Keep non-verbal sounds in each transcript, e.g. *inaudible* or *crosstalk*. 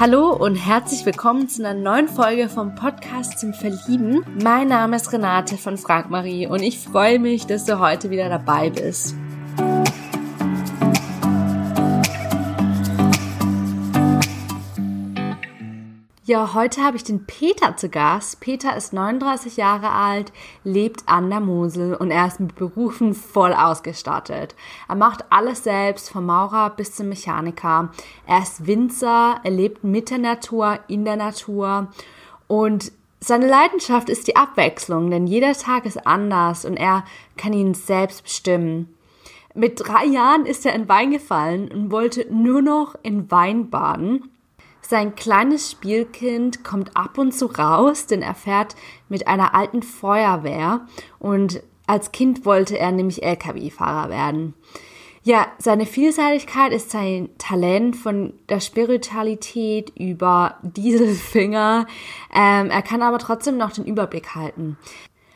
Hallo und herzlich willkommen zu einer neuen Folge vom Podcast zum Verlieben. Mein Name ist Renate von Frank Marie und ich freue mich, dass du heute wieder dabei bist. Ja, heute habe ich den Peter zu Gast. Peter ist 39 Jahre alt, lebt an der Mosel und er ist mit Berufen voll ausgestattet. Er macht alles selbst, vom Maurer bis zum Mechaniker. Er ist Winzer, er lebt mit der Natur, in der Natur und seine Leidenschaft ist die Abwechslung, denn jeder Tag ist anders und er kann ihn selbst bestimmen. Mit drei Jahren ist er in Wein gefallen und wollte nur noch in Wein baden. Sein kleines Spielkind kommt ab und zu raus, denn er fährt mit einer alten Feuerwehr und als Kind wollte er nämlich Lkw-Fahrer werden. Ja, seine Vielseitigkeit ist sein Talent von der Spiritualität über Dieselfinger. Ähm, er kann aber trotzdem noch den Überblick halten.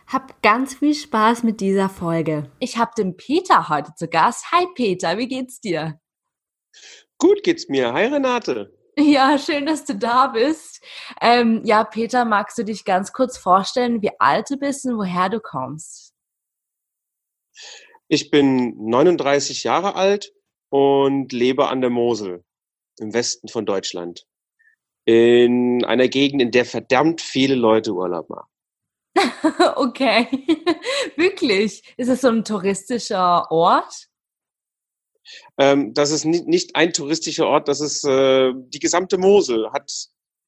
Hab ganz viel Spaß mit dieser Folge. Ich habe den Peter heute zu Gast. Hi Peter, wie geht's dir? Gut geht's mir. Hi Renate. Ja, schön, dass du da bist. Ähm, ja, Peter, magst du dich ganz kurz vorstellen, wie alt du bist und woher du kommst? Ich bin 39 Jahre alt und lebe an der Mosel im Westen von Deutschland. In einer Gegend, in der verdammt viele Leute Urlaub machen. *laughs* okay, *laughs* wirklich. Ist es so ein touristischer Ort? Ähm, das ist nicht, ein touristischer Ort, das ist äh, die gesamte Mosel, hat,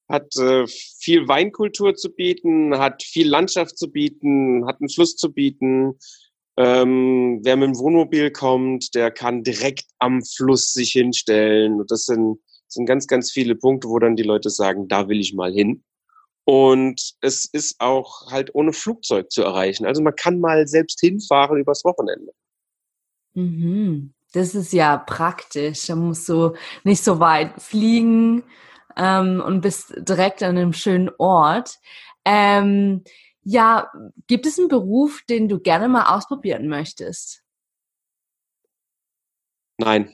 hat äh, viel Weinkultur zu bieten, hat viel Landschaft zu bieten, hat einen Fluss zu bieten. Ähm, wer mit dem Wohnmobil kommt, der kann direkt am Fluss sich hinstellen. Und das sind, sind ganz, ganz viele Punkte, wo dann die Leute sagen, da will ich mal hin. Und es ist auch halt ohne Flugzeug zu erreichen. Also man kann mal selbst hinfahren übers Wochenende. Mhm. Das ist ja praktisch. Da musst du nicht so weit fliegen ähm, und bist direkt an einem schönen Ort. Ähm, ja, gibt es einen Beruf, den du gerne mal ausprobieren möchtest? Nein.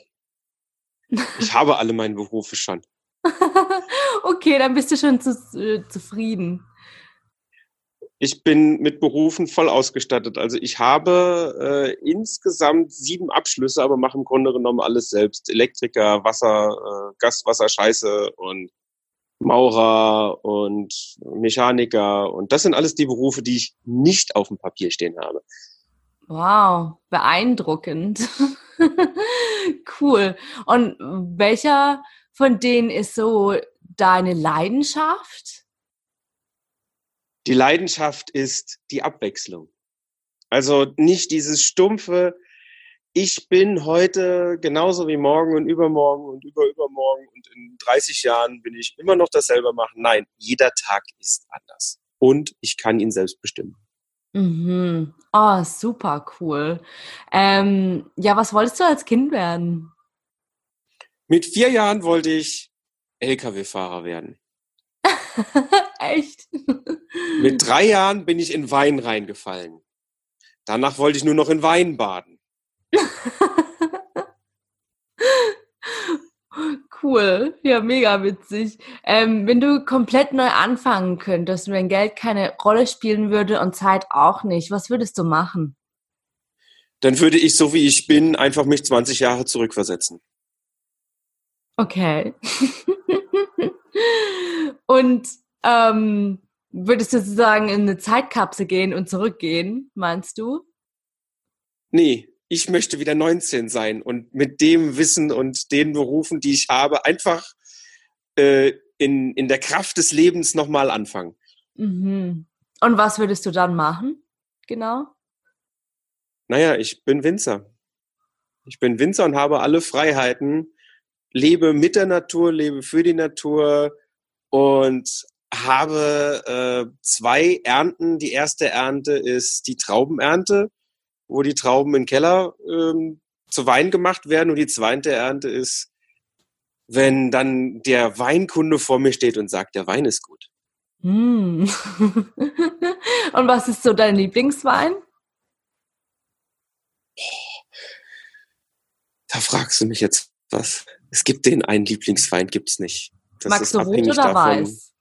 Ich habe alle meine Berufe schon. *laughs* okay, dann bist du schon zu, äh, zufrieden ich bin mit Berufen voll ausgestattet. Also ich habe äh, insgesamt sieben Abschlüsse, aber mache im Grunde genommen alles selbst. Elektriker, Wasser, äh, Gas, Wasser, Scheiße und Maurer und Mechaniker. Und das sind alles die Berufe, die ich nicht auf dem Papier stehen habe. Wow, beeindruckend. *laughs* cool. Und welcher von denen ist so deine Leidenschaft? Die Leidenschaft ist die Abwechslung. Also nicht dieses stumpfe, ich bin heute genauso wie morgen und übermorgen und überübermorgen und in 30 Jahren bin ich immer noch dasselbe machen. Nein, jeder Tag ist anders. Und ich kann ihn selbst bestimmen. Mhm. Oh, super cool. Ähm, ja, was wolltest du als Kind werden? Mit vier Jahren wollte ich Lkw-Fahrer werden. *laughs* Echt? Mit drei Jahren bin ich in Wein reingefallen. Danach wollte ich nur noch in Wein baden. *laughs* cool, ja, mega witzig. Ähm, wenn du komplett neu anfangen könntest, wenn Geld keine Rolle spielen würde und Zeit auch nicht, was würdest du machen? Dann würde ich, so wie ich bin, einfach mich 20 Jahre zurückversetzen. Okay. *laughs* und ähm, würdest du sozusagen in eine Zeitkapsel gehen und zurückgehen, meinst du? Nee, ich möchte wieder 19 sein und mit dem Wissen und den Berufen, die ich habe, einfach äh, in, in der Kraft des Lebens nochmal anfangen. Mhm. Und was würdest du dann machen? Genau? Naja, ich bin Winzer. Ich bin Winzer und habe alle Freiheiten, lebe mit der Natur, lebe für die Natur und habe äh, zwei Ernten. Die erste Ernte ist die Traubenernte, wo die Trauben im Keller ähm, zu Wein gemacht werden. Und die zweite Ernte ist, wenn dann der Weinkunde vor mir steht und sagt, der Wein ist gut. Mm. *laughs* und was ist so dein Lieblingswein? Da fragst du mich jetzt was. Es gibt den einen Lieblingswein, gibt's nicht. Das Magst du rot oder davon. weiß?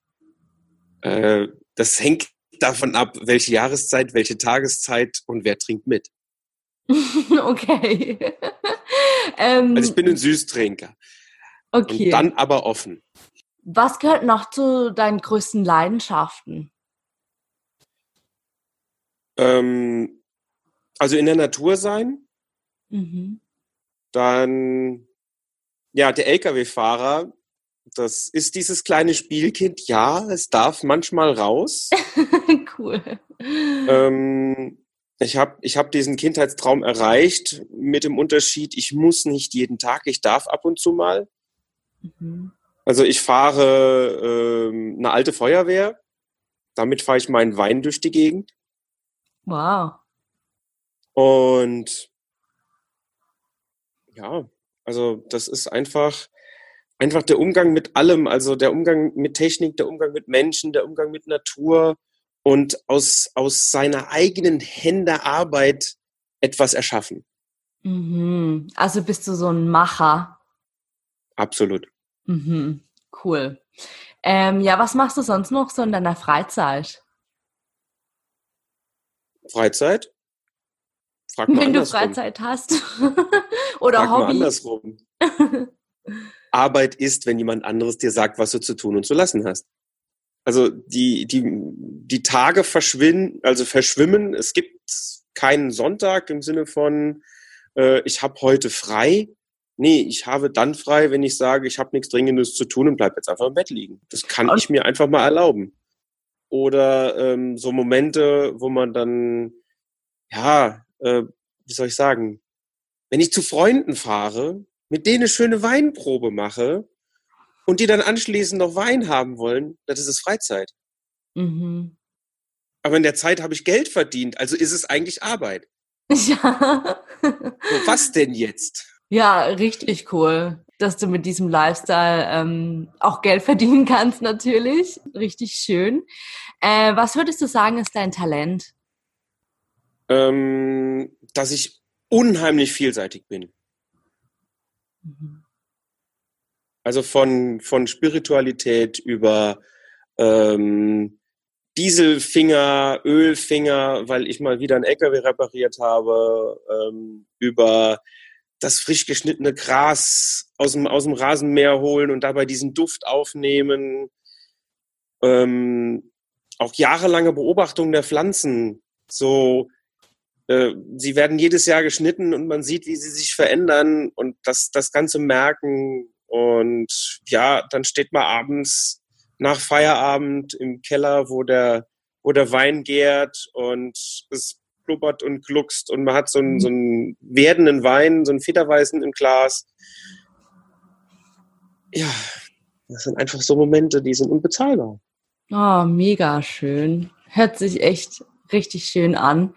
Äh, das hängt davon ab, welche Jahreszeit, welche Tageszeit und wer trinkt mit. *laughs* okay. *laughs* ähm, Also ich bin ein Süßtrinker. okay. Und dann aber offen. Was gehört noch zu deinen größten Leidenschaften? Ähm, also in der Natur sein, Mhm. dann ja, der Lkw-Fahrer, das ist dieses kleine Spielkind. Ja, es darf manchmal raus. *laughs* cool. ähm, ich habe ich hab diesen Kindheitstraum erreicht mit dem Unterschied, ich muss nicht jeden Tag, ich darf ab und zu mal. Mhm. Also ich fahre ähm, eine alte Feuerwehr. Damit fahre ich meinen Wein durch die Gegend. Wow. Und ja, also das ist einfach, einfach der Umgang mit allem, also der Umgang mit Technik, der Umgang mit Menschen, der Umgang mit Natur und aus, aus seiner eigenen Hände Arbeit etwas erschaffen. Mhm. Also bist du so ein Macher. Absolut. Mhm. Cool. Ähm, ja, was machst du sonst noch so in deiner Freizeit? Freizeit? Frag mal Wenn du. Freizeit hast. *laughs* Oder Frag mal Hobby. andersrum. *laughs* Arbeit ist, wenn jemand anderes dir sagt, was du zu tun und zu lassen hast. Also die, die, die Tage verschwinden, also verschwimmen. Es gibt keinen Sonntag im Sinne von, äh, ich habe heute frei. Nee, ich habe dann frei, wenn ich sage, ich habe nichts Dringendes zu tun und bleib jetzt einfach im Bett liegen. Das kann ich mir einfach mal erlauben. Oder ähm, so Momente, wo man dann, ja, äh, wie soll ich sagen, wenn ich zu Freunden fahre, mit denen eine schöne Weinprobe mache und die dann anschließend noch Wein haben wollen, das ist Freizeit. Mhm. Aber in der Zeit habe ich Geld verdient, also ist es eigentlich Arbeit. *laughs* Ja. So, was denn jetzt? ja, richtig cool, dass du mit diesem Lifestyle ähm, auch Geld verdienen kannst, natürlich. Richtig schön. Äh, was würdest du sagen, ist dein Talent? Ähm, dass ich unheimlich vielseitig bin. Mhm. Also von, von Spiritualität über ähm, Dieselfinger, Ölfinger, weil ich mal wieder einen LKW repariert habe, ähm, über das frisch geschnittene Gras aus dem, aus dem Rasenmäher holen und dabei diesen Duft aufnehmen. Ähm, auch jahrelange Beobachtung der Pflanzen. So, sie werden jedes Jahr geschnitten und man sieht, wie sie sich verändern und das, das Ganze merken. Und ja, dann steht man abends nach Feierabend im Keller, wo der, wo der Wein gärt und es blubbert und gluckst und man hat so einen, so einen werdenden Wein, so einen Federweißen im Glas. Ja, das sind einfach so Momente, die sind unbezahlbar. Oh, mega schön. Hört sich echt richtig schön an.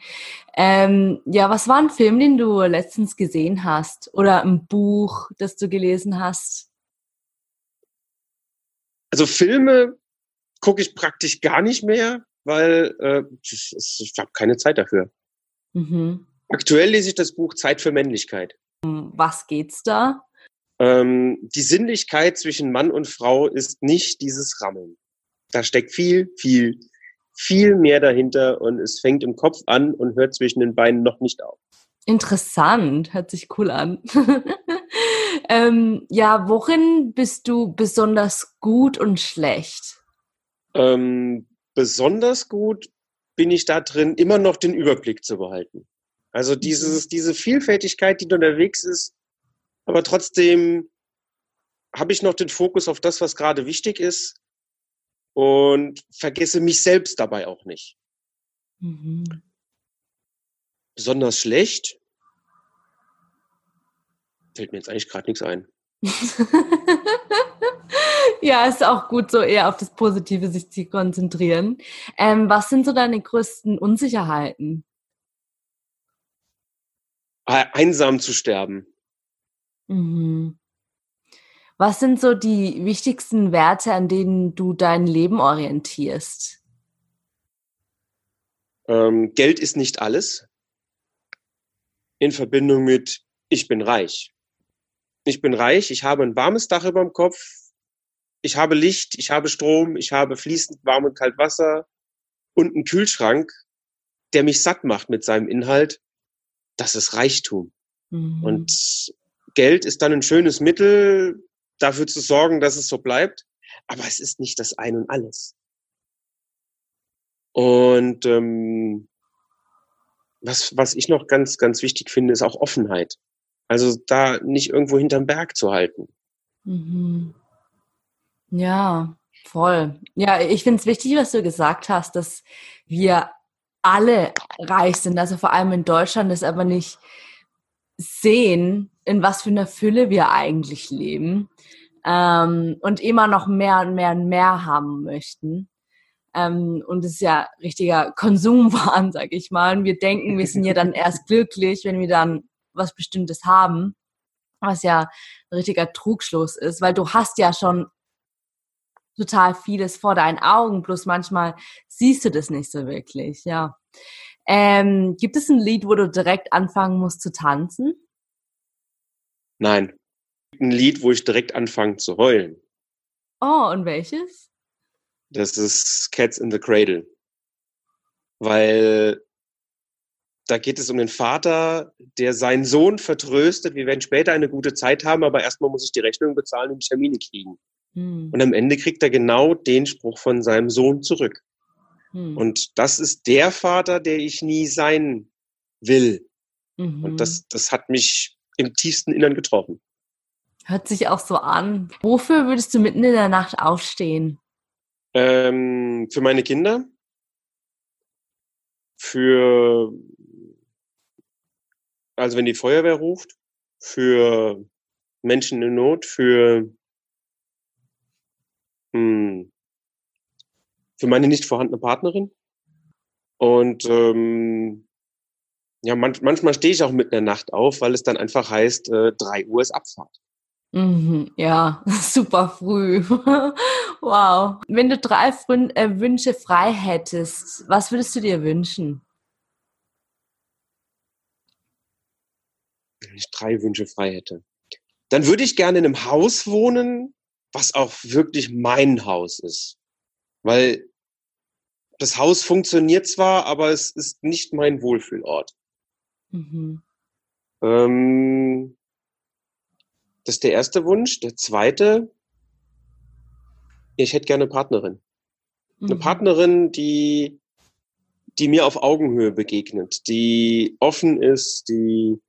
Ähm, ja, was war ein Film, den du letztens gesehen hast? Oder ein Buch, das du gelesen hast? Also Filme gucke ich praktisch gar nicht mehr, weil äh, ich, ich habe keine Zeit dafür. Mhm. Aktuell lese ich das Buch Zeit für Männlichkeit. Um Was geht's da? Ähm, die Sinnlichkeit zwischen Mann und Frau ist nicht dieses Rammeln. Da steckt viel, viel, viel mehr dahinter und es fängt im Kopf an und hört zwischen den Beinen noch nicht auf. Interessant, hört sich cool an. *laughs* ähm, ja, worin bist du besonders gut und schlecht? Ähm, besonders gut bin ich da drin, immer noch den Überblick zu behalten. Also dieses, diese Vielfältigkeit, die da unterwegs ist, aber trotzdem habe ich noch den Fokus auf das, was gerade wichtig ist und vergesse mich selbst dabei auch nicht. Mhm. Besonders schlecht fällt mir jetzt eigentlich gerade nichts ein. *laughs* ja, ist auch gut, so eher auf das Positive sich zu konzentrieren. Ähm, was sind so deine größten Unsicherheiten? Einsam zu sterben. Mhm. Was sind so die wichtigsten Werte, an denen du dein Leben orientierst? Ähm, Geld ist nicht alles. In Verbindung mit ich bin reich. Ich bin reich, ich habe ein warmes Dach über dem Kopf, ich habe Licht, ich habe Strom, ich habe fließend warm und kalt Wasser und einen Kühlschrank, der mich satt macht mit seinem Inhalt. Das ist Reichtum. Mhm. Und Geld ist dann ein schönes Mittel, dafür zu sorgen, dass es so bleibt. Aber es ist nicht das Ein und Alles. Und ähm, was, was ich noch ganz, ganz wichtig finde, ist auch Offenheit. Also da nicht irgendwo hinterm Berg zu halten. Mhm. Ja, voll. Ja, ich finde es wichtig, was du gesagt hast, dass wir alle reich sind, also vor allem in Deutschland, das aber nicht sehen, in was für einer Fülle wir eigentlich leben ähm, und immer noch mehr und mehr und mehr haben möchten. Ähm, und es ist ja richtiger Konsumwahn, *laughs* sag ich mal. Und wir denken, wir sind ja dann erst *laughs* glücklich, wenn wir dann was Bestimmtes haben, was ja ein richtiger Trugschluss ist, weil du hast ja schon total vieles vor deinen Augen, bloß manchmal siehst du das nicht so wirklich, ja. Ähm, gibt es ein Lied, wo du direkt anfangen musst zu tanzen? Nein. Ein Lied, wo ich direkt anfange zu heulen. Oh, und welches? Das ist Cats in the Cradle. Weil da geht es um den Vater, der seinen Sohn vertröstet, wir werden später eine gute Zeit haben, aber erstmal muss ich die Rechnung bezahlen und die Termine kriegen. Hm. Und am Ende kriegt er genau den Spruch von seinem Sohn zurück. Hm. Und das ist der Vater, der ich nie sein will. Mhm. Und das, das hat mich im tiefsten Innern getroffen. Hört sich auch so an. Wofür würdest du mitten in der Nacht aufstehen? Ähm, für meine Kinder, für, also wenn die Feuerwehr ruft, für Menschen in Not, für, hm, für meine nicht vorhandene Partnerin. Und ähm, ja, man, manchmal stehe ich auch mitten in der Nacht auf, weil es dann einfach heißt, äh, drei Uhr ist Abfahrt. Mhm, ja, *laughs* super früh. *laughs* wow. Wenn du drei äh, Wünsche frei hättest, was würdest du dir wünschen? Wenn ich drei Wünsche frei hätte. Dann würde ich gerne in einem Haus wohnen, was auch wirklich mein Haus ist. Weil das Haus funktioniert zwar, aber es ist nicht mein Wohlfühlort. Mhm. Ähm, das ist der erste Wunsch. Der zweite, ich hätte gerne eine Partnerin. Mhm. Eine Partnerin, die, die mir auf Augenhöhe begegnet, die offen ist, die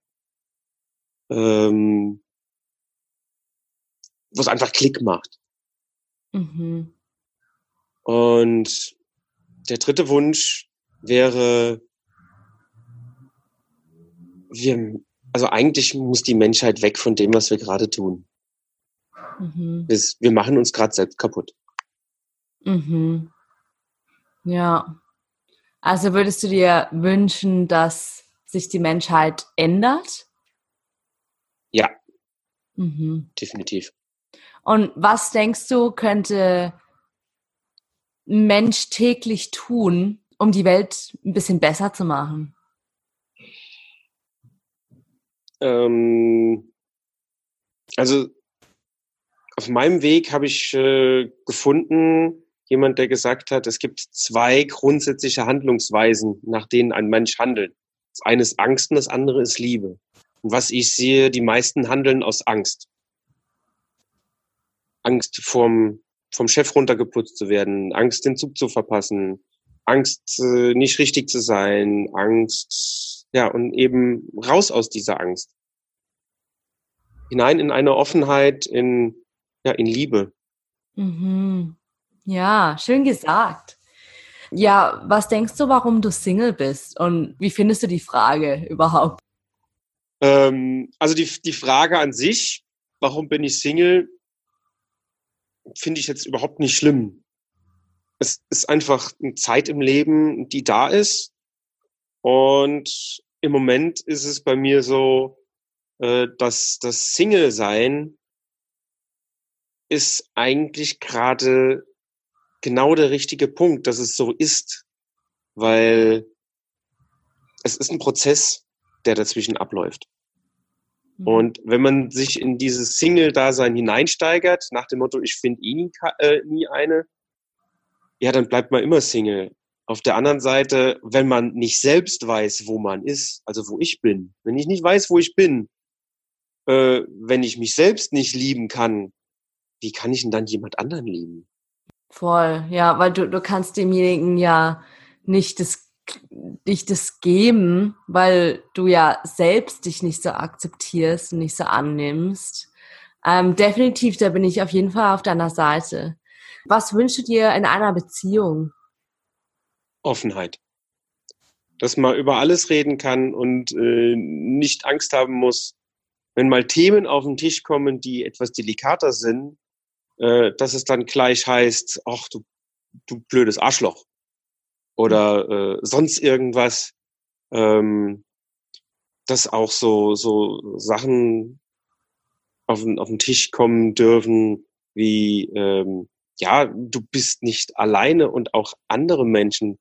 ähm, was einfach Klick macht. Mhm. Und der dritte Wunsch wäre, wir, also eigentlich muss die Menschheit weg von dem, was wir gerade tun. Mhm. Wir, wir machen uns gerade selbst kaputt. Mhm. Ja. Also würdest du dir wünschen, dass sich die Menschheit ändert? Ja. Mhm. Definitiv. Und was denkst du, könnte ein Mensch täglich tun, um die Welt ein bisschen besser zu machen? Ähm, also auf meinem Weg habe ich äh, gefunden, jemand, der gesagt hat, es gibt zwei grundsätzliche Handlungsweisen, nach denen ein Mensch handelt. Das eine ist Angst und das andere ist Liebe. Und was ich sehe, die meisten handeln aus Angst. Angst vom, vom Chef runtergeputzt zu werden, Angst, den Zug zu verpassen, Angst, äh, nicht richtig zu sein, Angst, ja, und eben raus aus dieser Angst. Hinein in eine Offenheit, in, ja, in Liebe. Mhm. Ja, schön gesagt. Ja, was denkst du, warum du Single bist? Und wie findest du die Frage überhaupt? Ähm, also die, die Frage an sich, warum bin ich Single, finde ich jetzt überhaupt nicht schlimm. Es ist einfach eine Zeit im Leben, die da ist. Und im Moment ist es bei mir so, äh, dass das Single-Sein ist eigentlich gerade genau der richtige Punkt, dass es so ist, weil es ist ein Prozess, der dazwischen abläuft. Mhm. Und wenn man sich in dieses Single-Dasein hineinsteigert, nach dem Motto, ich finde eh nie, äh, nie eine, ja, dann bleibt man immer Single. Auf der anderen Seite, wenn man nicht selbst weiß, wo man ist, also wo ich bin, wenn ich nicht weiß, wo ich bin, äh, wenn ich mich selbst nicht lieben kann, wie kann ich denn dann jemand anderen lieben? Voll, ja, weil du, du kannst demjenigen ja nicht das, nicht das geben, weil du ja selbst dich nicht so akzeptierst und nicht so annimmst. Ähm, definitiv, da bin ich auf jeden Fall auf deiner Seite. Was wünschst du dir in einer Beziehung? Offenheit. Dass man über alles reden kann und äh, nicht Angst haben muss, wenn mal Themen auf den Tisch kommen, die etwas delikater sind, äh, dass es dann gleich heißt, ach du, du blödes Arschloch oder äh, sonst irgendwas, ähm, dass auch so so Sachen auf den, auf den Tisch kommen dürfen, wie ähm, ja, du bist nicht alleine und auch andere Menschen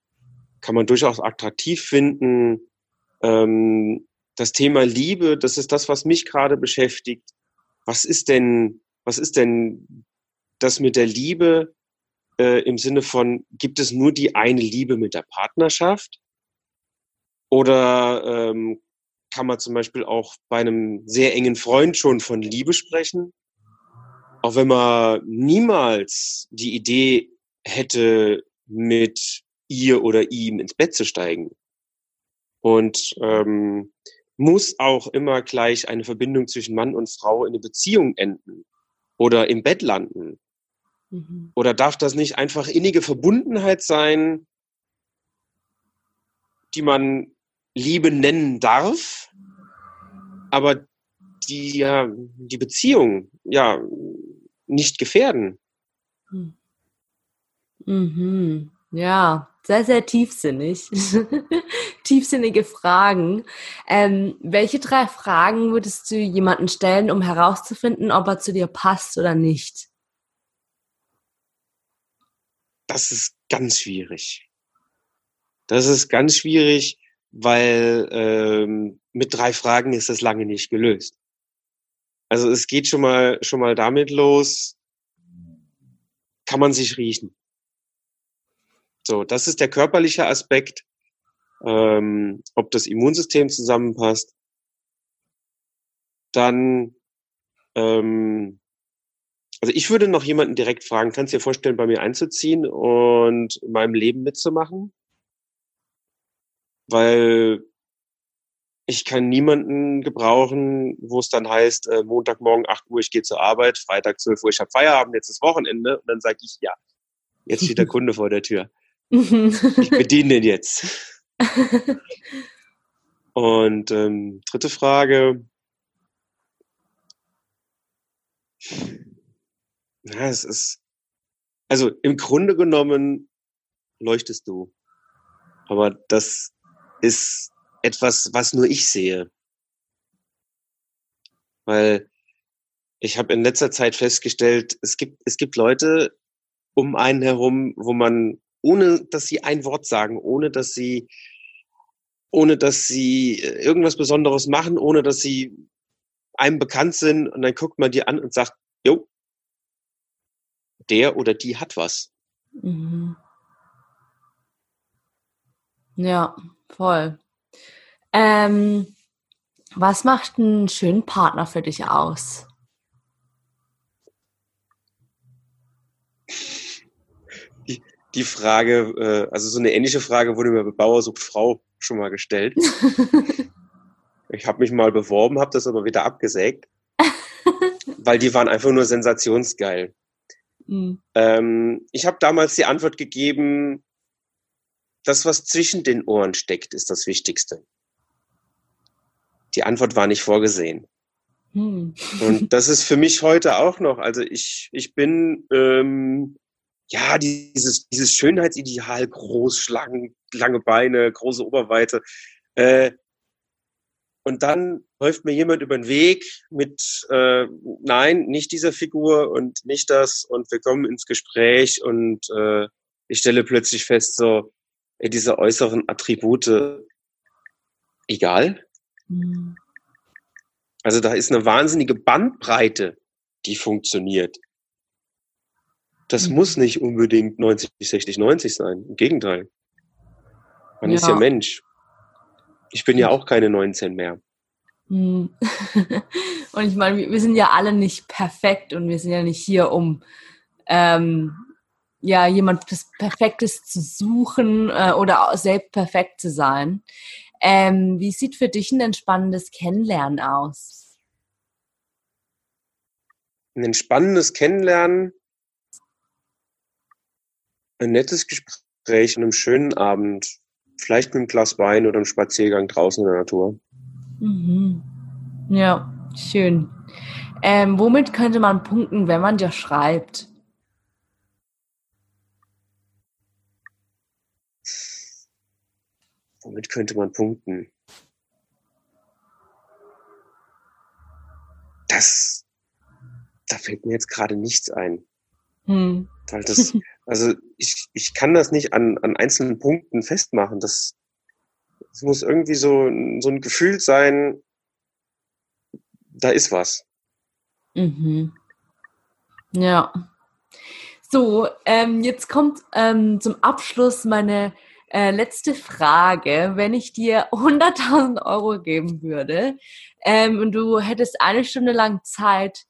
kann man durchaus attraktiv finden. Ähm, das Thema Liebe, das ist das, was mich gerade beschäftigt. Was ist denn, was ist denn das mit der Liebe äh, im Sinne von, gibt es nur die eine Liebe mit der Partnerschaft? Oder ähm, kann man zum Beispiel auch bei einem sehr engen Freund schon von Liebe sprechen? Auch wenn man niemals die Idee hätte, mit ihr oder ihm ins Bett zu steigen. Und ähm, muss auch immer gleich eine Verbindung zwischen Mann und Frau in eine Beziehung enden oder im Bett landen. Mhm. Oder darf das nicht einfach innige Verbundenheit sein, die man Liebe nennen darf, aber die ja die Beziehung ja nicht gefährden? Hm. Mhm. Ja, sehr, sehr tiefsinnig. *laughs* Tiefsinnige Fragen. Ähm, welche drei Fragen würdest du jemanden stellen, um herauszufinden, ob er zu dir passt oder nicht? Das ist ganz schwierig. Das ist ganz schwierig, weil ähm, mit drei Fragen ist das lange nicht gelöst. Also es geht schon mal schon mal damit los, kann man sich riechen. So, das ist der körperliche Aspekt, ähm, ob das Immunsystem zusammenpasst. Dann, ähm, also ich würde noch jemanden direkt fragen, kannst du dir vorstellen, bei mir einzuziehen und in meinem Leben mitzumachen? Weil ich kann niemanden gebrauchen, wo es dann heißt, äh, Montagmorgen 8 Uhr, ich gehe zur Arbeit, Freitag 12 Uhr, ich habe Feierabend, jetzt ist Wochenende und dann sage ich, ja, jetzt steht der *laughs* Kunde vor der Tür. Ich *laughs* bediene den jetzt. Und ähm, dritte Frage. Ja, es ist, also im Grunde genommen leuchtest du. Aber das ist etwas, was nur ich sehe. Weil ich habe in letzter Zeit festgestellt, es gibt, es gibt Leute um einen herum, wo man ohne dass sie ein Wort sagen, ohne dass sie, ohne dass sie äh, irgendwas Besonderes machen, ohne dass sie einem bekannt sind und dann guckt man die an und sagt, jo, der oder die hat was. Mhm. Ja, voll. Ähm, was macht einen schönen Partner für dich aus? Die Frage, äh, also so eine ähnliche Frage wurde mir bei Bauer sucht Frau schon mal gestellt. *laughs* ich habe mich mal beworben, habe das aber wieder abgesägt, *laughs* weil die waren einfach nur sensationsgeil. Mhm. Ähm, ich habe damals die Antwort gegeben, das, was zwischen den Ohren steckt, ist das Wichtigste. Die Antwort war nicht vorgesehen. Mhm. Und das ist für mich heute auch noch. Also ich, ich bin ähm, ja, dieses, dieses Schönheitsideal, groß, schlank, lange Beine, große Oberweite. Äh, und dann läuft mir jemand über den Weg mit, äh, nein, nicht dieser Figur und nicht das. Und wir kommen ins Gespräch und äh, ich stelle plötzlich fest, so, ey, diese äußeren Attribute, egal. Mhm. Also da ist eine wahnsinnige Bandbreite, die funktioniert. Das mhm. muss nicht unbedingt 90, 60, 90 sein. Im Gegenteil. Man ja. ist ja Mensch. Ich bin ja auch keine 19 mehr. Mhm. *laughs* und ich meine, wir sind ja alle nicht perfekt und wir sind ja nicht hier, um ähm, ja jemand Perfektes zu suchen äh, oder selbst perfekt zu sein. Ähm, wie sieht für dich ein entspannendes Kennenlernen aus? Ein entspannendes Kennenlernen, ein nettes Gespräch an einem schönen Abend, vielleicht mit einem Glas Wein oder einem Spaziergang draußen in der Natur. Mhm. Ja, schön. Ähm, womit könnte man punkten, wenn man dir schreibt? Womit könnte man punkten? Das, da fällt mir jetzt gerade nichts ein. Hm. Weil das, *laughs* also ich, ich kann das nicht an, an einzelnen Punkten festmachen. Das, das muss irgendwie so, so ein Gefühl sein, da ist was. Mhm. Ja. So, ähm, jetzt kommt ähm, zum Abschluss meine äh, letzte Frage. Wenn ich dir *laughs* 100.000 Euro geben würde ähm, und du hättest eine Stunde lang Zeit,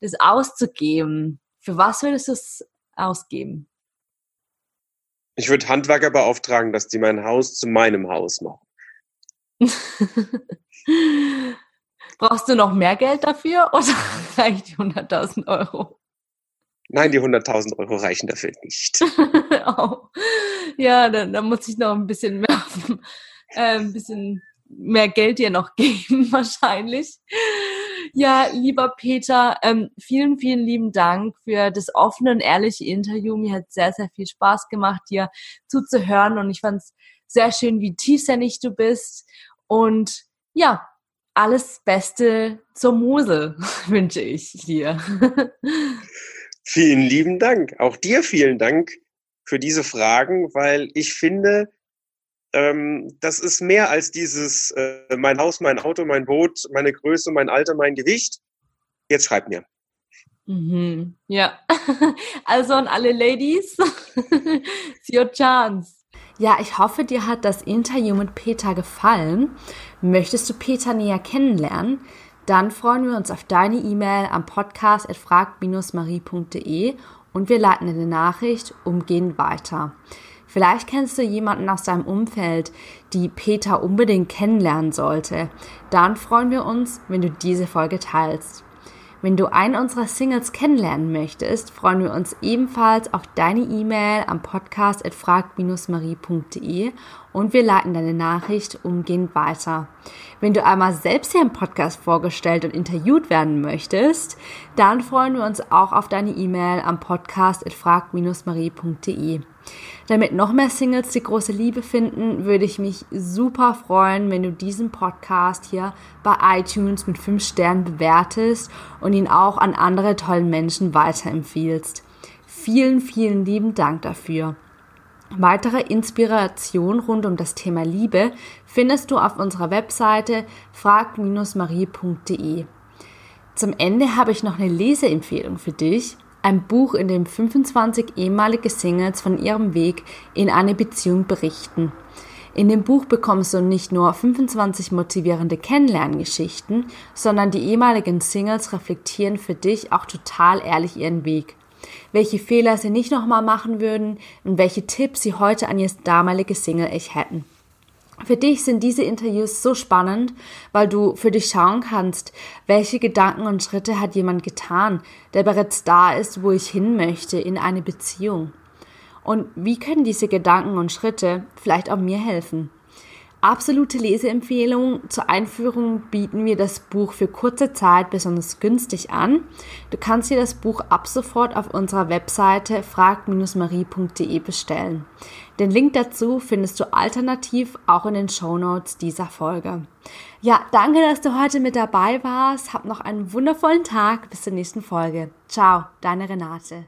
das auszugeben, für was würdest du es ausgeben? Ich würde Handwerker beauftragen, dass die mein Haus zu meinem Haus machen. *laughs* Brauchst du noch mehr Geld dafür oder *laughs* reicht die 100.000 Euro? Nein, die 100.000 Euro reichen dafür nicht. *laughs* oh. Ja, dann, dann, muss ich noch ein bisschen mehr, äh, ein bisschen mehr Geld dir noch geben, wahrscheinlich. Ja, lieber Peter, ähm, vielen, vielen lieben Dank für das offene und ehrliche Interview. Mir hat sehr, sehr viel Spaß gemacht, dir zuzuhören und ich fand es sehr schön, wie tiefsinnig du bist. Und ja, alles Beste zur Mosel *laughs* wünsche ich dir. *laughs* Vielen lieben Dank. Auch dir vielen Dank für diese Fragen, weil ich finde, ähm, das ist mehr als dieses äh, mein Haus, mein Auto, mein Boot, meine Größe, mein Alter, mein Gewicht. Jetzt schreib mir. Mhm. Ja, *laughs* also an alle Ladies, *laughs* it's your chance. Ja, ich hoffe, dir hat das Interview mit Peter gefallen. Möchtest du Peter näher kennenlernen? Dann freuen wir uns auf deine E-Mail am Podcast podcast.frag-marie.de und wir leiten eine Nachricht umgehend weiter. Vielleicht kennst du jemanden aus deinem Umfeld, die Peter unbedingt kennenlernen sollte. Dann freuen wir uns, wenn du diese Folge teilst. Wenn du einen unserer Singles kennenlernen möchtest, freuen wir uns ebenfalls auf deine E-Mail am Podcast at frag-marie.de und wir leiten deine Nachricht umgehend weiter. Wenn du einmal selbst hier im Podcast vorgestellt und interviewt werden möchtest, dann freuen wir uns auch auf deine E-Mail am Podcast at frag-marie.de. Damit noch mehr Singles die große Liebe finden, würde ich mich super freuen, wenn du diesen Podcast hier bei iTunes mit 5 Sternen bewertest und ihn auch an andere tollen Menschen weiterempfiehlst. Vielen, vielen lieben Dank dafür. Weitere Inspiration rund um das Thema Liebe findest du auf unserer Webseite frag-marie.de. Zum Ende habe ich noch eine Leseempfehlung für dich ein Buch, in dem 25 ehemalige Singles von ihrem Weg in eine Beziehung berichten. In dem Buch bekommst du nicht nur 25 motivierende Kennenlerngeschichten, sondern die ehemaligen Singles reflektieren für dich auch total ehrlich ihren Weg. Welche Fehler sie nicht nochmal machen würden und welche Tipps sie heute an ihr damaliges Single-Ich hätten. Für dich sind diese Interviews so spannend, weil du für dich schauen kannst, welche Gedanken und Schritte hat jemand getan, der bereits da ist, wo ich hin möchte, in eine Beziehung. Und wie können diese Gedanken und Schritte vielleicht auch mir helfen? Absolute Leseempfehlung. Zur Einführung bieten wir das Buch für kurze Zeit besonders günstig an. Du kannst dir das Buch ab sofort auf unserer Webseite frag-marie.de bestellen. Den Link dazu findest du alternativ auch in den Show Notes dieser Folge. Ja, danke, dass du heute mit dabei warst. Hab noch einen wundervollen Tag. Bis zur nächsten Folge. Ciao, deine Renate.